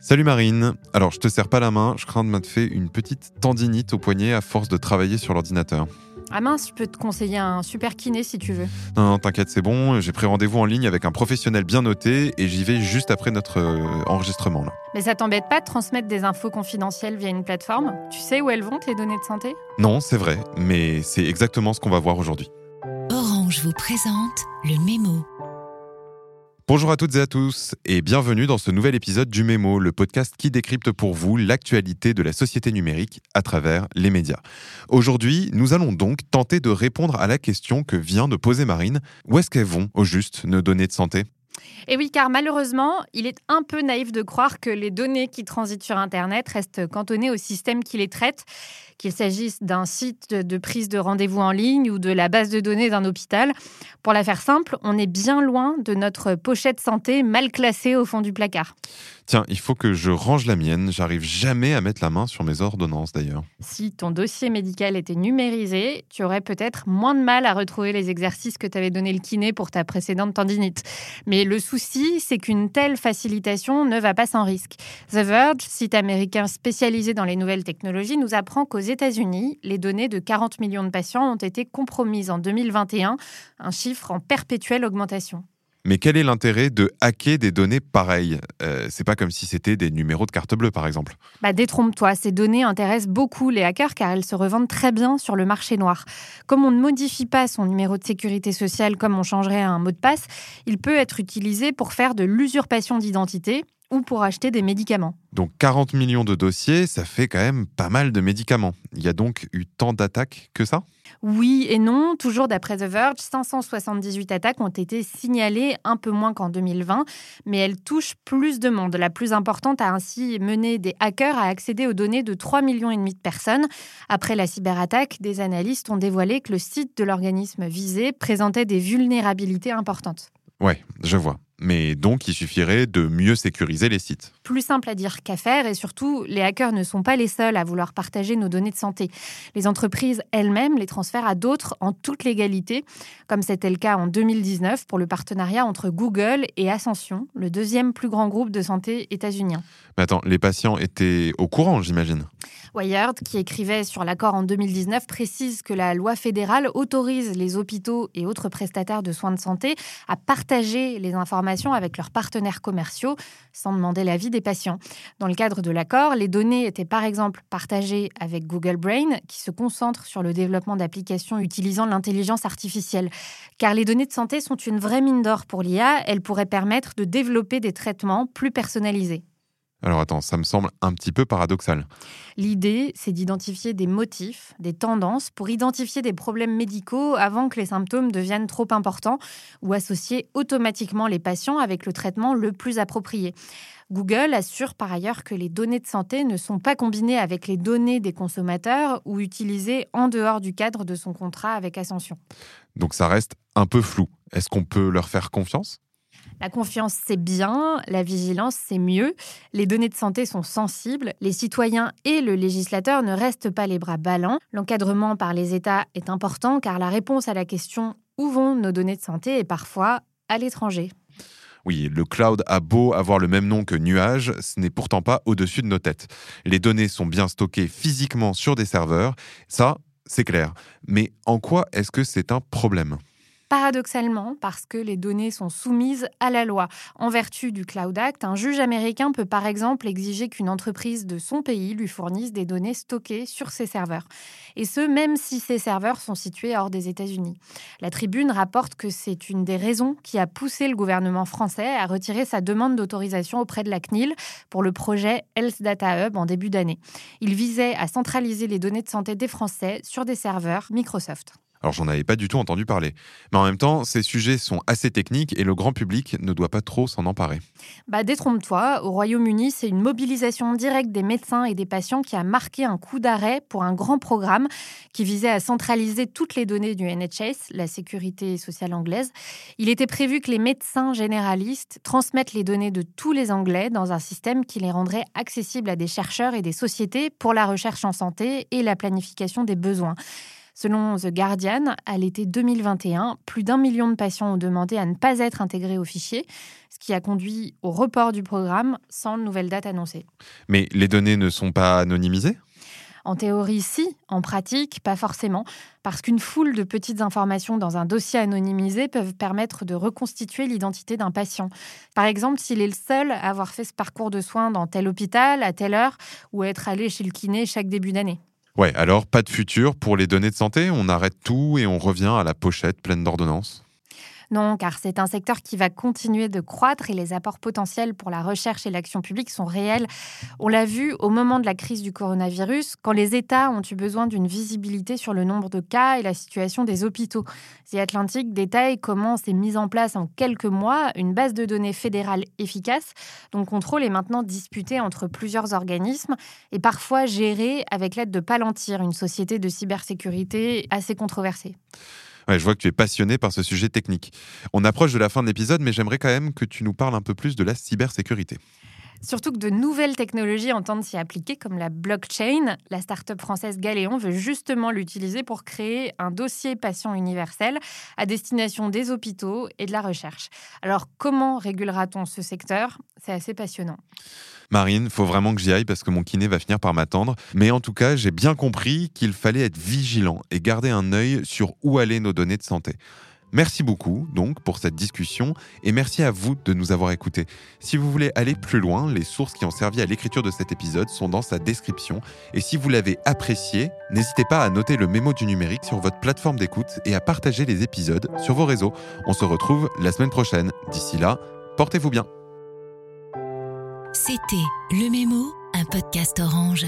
Salut Marine. Alors, je te serre pas la main, je crains de m'être fait une petite tendinite au poignet à force de travailler sur l'ordinateur. Ah mince, je peux te conseiller un super kiné si tu veux. Non, non, t'inquiète, c'est bon. J'ai pris rendez-vous en ligne avec un professionnel bien noté et j'y vais juste après notre euh, enregistrement. Là. Mais ça t'embête pas de transmettre des infos confidentielles via une plateforme? Tu sais où elles vont, tes données de santé? Non, c'est vrai, mais c'est exactement ce qu'on va voir aujourd'hui. Orange vous présente le mémo. Bonjour à toutes et à tous et bienvenue dans ce nouvel épisode du Mémo, le podcast qui décrypte pour vous l'actualité de la société numérique à travers les médias. Aujourd'hui, nous allons donc tenter de répondre à la question que vient de poser Marine. Où est-ce qu'elles vont au juste nos données de santé? Et oui, car malheureusement, il est un peu naïf de croire que les données qui transitent sur Internet restent cantonnées au système qui les traite, qu'il s'agisse d'un site de prise de rendez-vous en ligne ou de la base de données d'un hôpital. Pour la faire simple, on est bien loin de notre pochette santé mal classée au fond du placard. Tiens, il faut que je range la mienne. J'arrive jamais à mettre la main sur mes ordonnances d'ailleurs. Si ton dossier médical était numérisé, tu aurais peut-être moins de mal à retrouver les exercices que t'avais donné le kiné pour ta précédente tendinite. Mais le souci, c'est qu'une telle facilitation ne va pas sans risque. The Verge, site américain spécialisé dans les nouvelles technologies, nous apprend qu'aux États-Unis, les données de 40 millions de patients ont été compromises en 2021, un chiffre en perpétuelle augmentation. Mais quel est l'intérêt de hacker des données pareilles? Euh, C'est pas comme si c'était des numéros de carte bleue, par exemple. Bah, détrompe-toi, ces données intéressent beaucoup les hackers car elles se revendent très bien sur le marché noir. Comme on ne modifie pas son numéro de sécurité sociale comme on changerait un mot de passe, il peut être utilisé pour faire de l'usurpation d'identité ou pour acheter des médicaments. Donc 40 millions de dossiers, ça fait quand même pas mal de médicaments. Il y a donc eu tant d'attaques que ça? Oui et non. Toujours d'après The Verge, 578 attaques ont été signalées, un peu moins qu'en 2020, mais elles touchent plus de monde. La plus importante a ainsi mené des hackers à accéder aux données de 3,5 millions de personnes. Après la cyberattaque, des analystes ont dévoilé que le site de l'organisme visé présentait des vulnérabilités importantes. Ouais, je vois. Mais donc, il suffirait de mieux sécuriser les sites. Plus simple à dire qu'à faire, et surtout, les hackers ne sont pas les seuls à vouloir partager nos données de santé. Les entreprises elles-mêmes les transfèrent à d'autres en toute légalité, comme c'était le cas en 2019 pour le partenariat entre Google et Ascension, le deuxième plus grand groupe de santé états-unien. Mais attends, les patients étaient au courant, j'imagine? Wired, qui écrivait sur l'accord en 2019, précise que la loi fédérale autorise les hôpitaux et autres prestataires de soins de santé à partager les informations avec leurs partenaires commerciaux sans demander l'avis des patients. Dans le cadre de l'accord, les données étaient par exemple partagées avec Google Brain, qui se concentre sur le développement d'applications utilisant l'intelligence artificielle. Car les données de santé sont une vraie mine d'or pour l'IA, elles pourraient permettre de développer des traitements plus personnalisés. Alors attends, ça me semble un petit peu paradoxal. L'idée, c'est d'identifier des motifs, des tendances pour identifier des problèmes médicaux avant que les symptômes deviennent trop importants ou associer automatiquement les patients avec le traitement le plus approprié. Google assure par ailleurs que les données de santé ne sont pas combinées avec les données des consommateurs ou utilisées en dehors du cadre de son contrat avec Ascension. Donc ça reste un peu flou. Est-ce qu'on peut leur faire confiance? La confiance, c'est bien, la vigilance, c'est mieux. Les données de santé sont sensibles, les citoyens et le législateur ne restent pas les bras ballants. L'encadrement par les États est important car la réponse à la question où vont nos données de santé? est parfois à l'étranger. Oui, le cloud a beau avoir le même nom que nuage, ce n'est pourtant pas au-dessus de nos têtes. Les données sont bien stockées physiquement sur des serveurs, ça, c'est clair. Mais en quoi est-ce que c'est un problème? Paradoxalement, parce que les données sont soumises à la loi. En vertu du Cloud Act, un juge américain peut par exemple exiger qu'une entreprise de son pays lui fournisse des données stockées sur ses serveurs. Et ce, même si ces serveurs sont situés hors des États-Unis. La tribune rapporte que c'est une des raisons qui a poussé le gouvernement français à retirer sa demande d'autorisation auprès de la CNIL pour le projet Health Data Hub en début d'année. Il visait à centraliser les données de santé des Français sur des serveurs Microsoft. Alors j'en avais pas du tout entendu parler. Mais en même temps, ces sujets sont assez techniques et le grand public ne doit pas trop s'en emparer. Bah détrompe-toi, au Royaume-Uni, c'est une mobilisation directe des médecins et des patients qui a marqué un coup d'arrêt pour un grand programme qui visait à centraliser toutes les données du NHS, la sécurité sociale anglaise. Il était prévu que les médecins généralistes transmettent les données de tous les Anglais dans un système qui les rendrait accessibles à des chercheurs et des sociétés pour la recherche en santé et la planification des besoins. Selon The Guardian, à l'été 2021, plus d'un million de patients ont demandé à ne pas être intégrés au fichier, ce qui a conduit au report du programme sans nouvelle date annoncée. Mais les données ne sont pas anonymisées? En théorie, si. En pratique, pas forcément. Parce qu'une foule de petites informations dans un dossier anonymisé peuvent permettre de reconstituer l'identité d'un patient. Par exemple, s'il est le seul à avoir fait ce parcours de soins dans tel hôpital, à telle heure, ou être allé chez le kiné chaque début d'année. Ouais, alors pas de futur pour les données de santé, on arrête tout et on revient à la pochette pleine d'ordonnances non, car c'est un secteur qui va continuer de croître et les apports potentiels pour la recherche et l'action publique sont réels. On l'a vu au moment de la crise du coronavirus, quand les États ont eu besoin d'une visibilité sur le nombre de cas et la situation des hôpitaux. The Atlantic détaille comment s'est mise en place en quelques mois une base de données fédérale efficace, dont le contrôle est maintenant disputé entre plusieurs organismes et parfois géré avec l'aide de Palantir, une société de cybersécurité assez controversée je vois que tu es passionné par ce sujet technique. On approche de la fin de l'épisode, mais j'aimerais quand même que tu nous parles un peu plus de la cybersécurité. Surtout que de nouvelles technologies entendent s'y appliquer, comme la blockchain. La start-up française Galéon veut justement l'utiliser pour créer un dossier patient universel à destination des hôpitaux et de la recherche. Alors, comment régulera-t-on ce secteur? C'est assez passionnant. Marine, faut vraiment que j'y aille parce que mon kiné va finir par m'attendre. Mais en tout cas, j'ai bien compris qu'il fallait être vigilant et garder un œil sur où allaient nos données de santé. Merci beaucoup donc pour cette discussion et merci à vous de nous avoir écoutés. Si vous voulez aller plus loin, les sources qui ont servi à l'écriture de cet épisode sont dans sa description et si vous l'avez apprécié, n'hésitez pas à noter le mémo du numérique sur votre plateforme d'écoute et à partager les épisodes sur vos réseaux. On se retrouve la semaine prochaine. D'ici là, portez-vous bien. C'était Le Mémo, un podcast orange.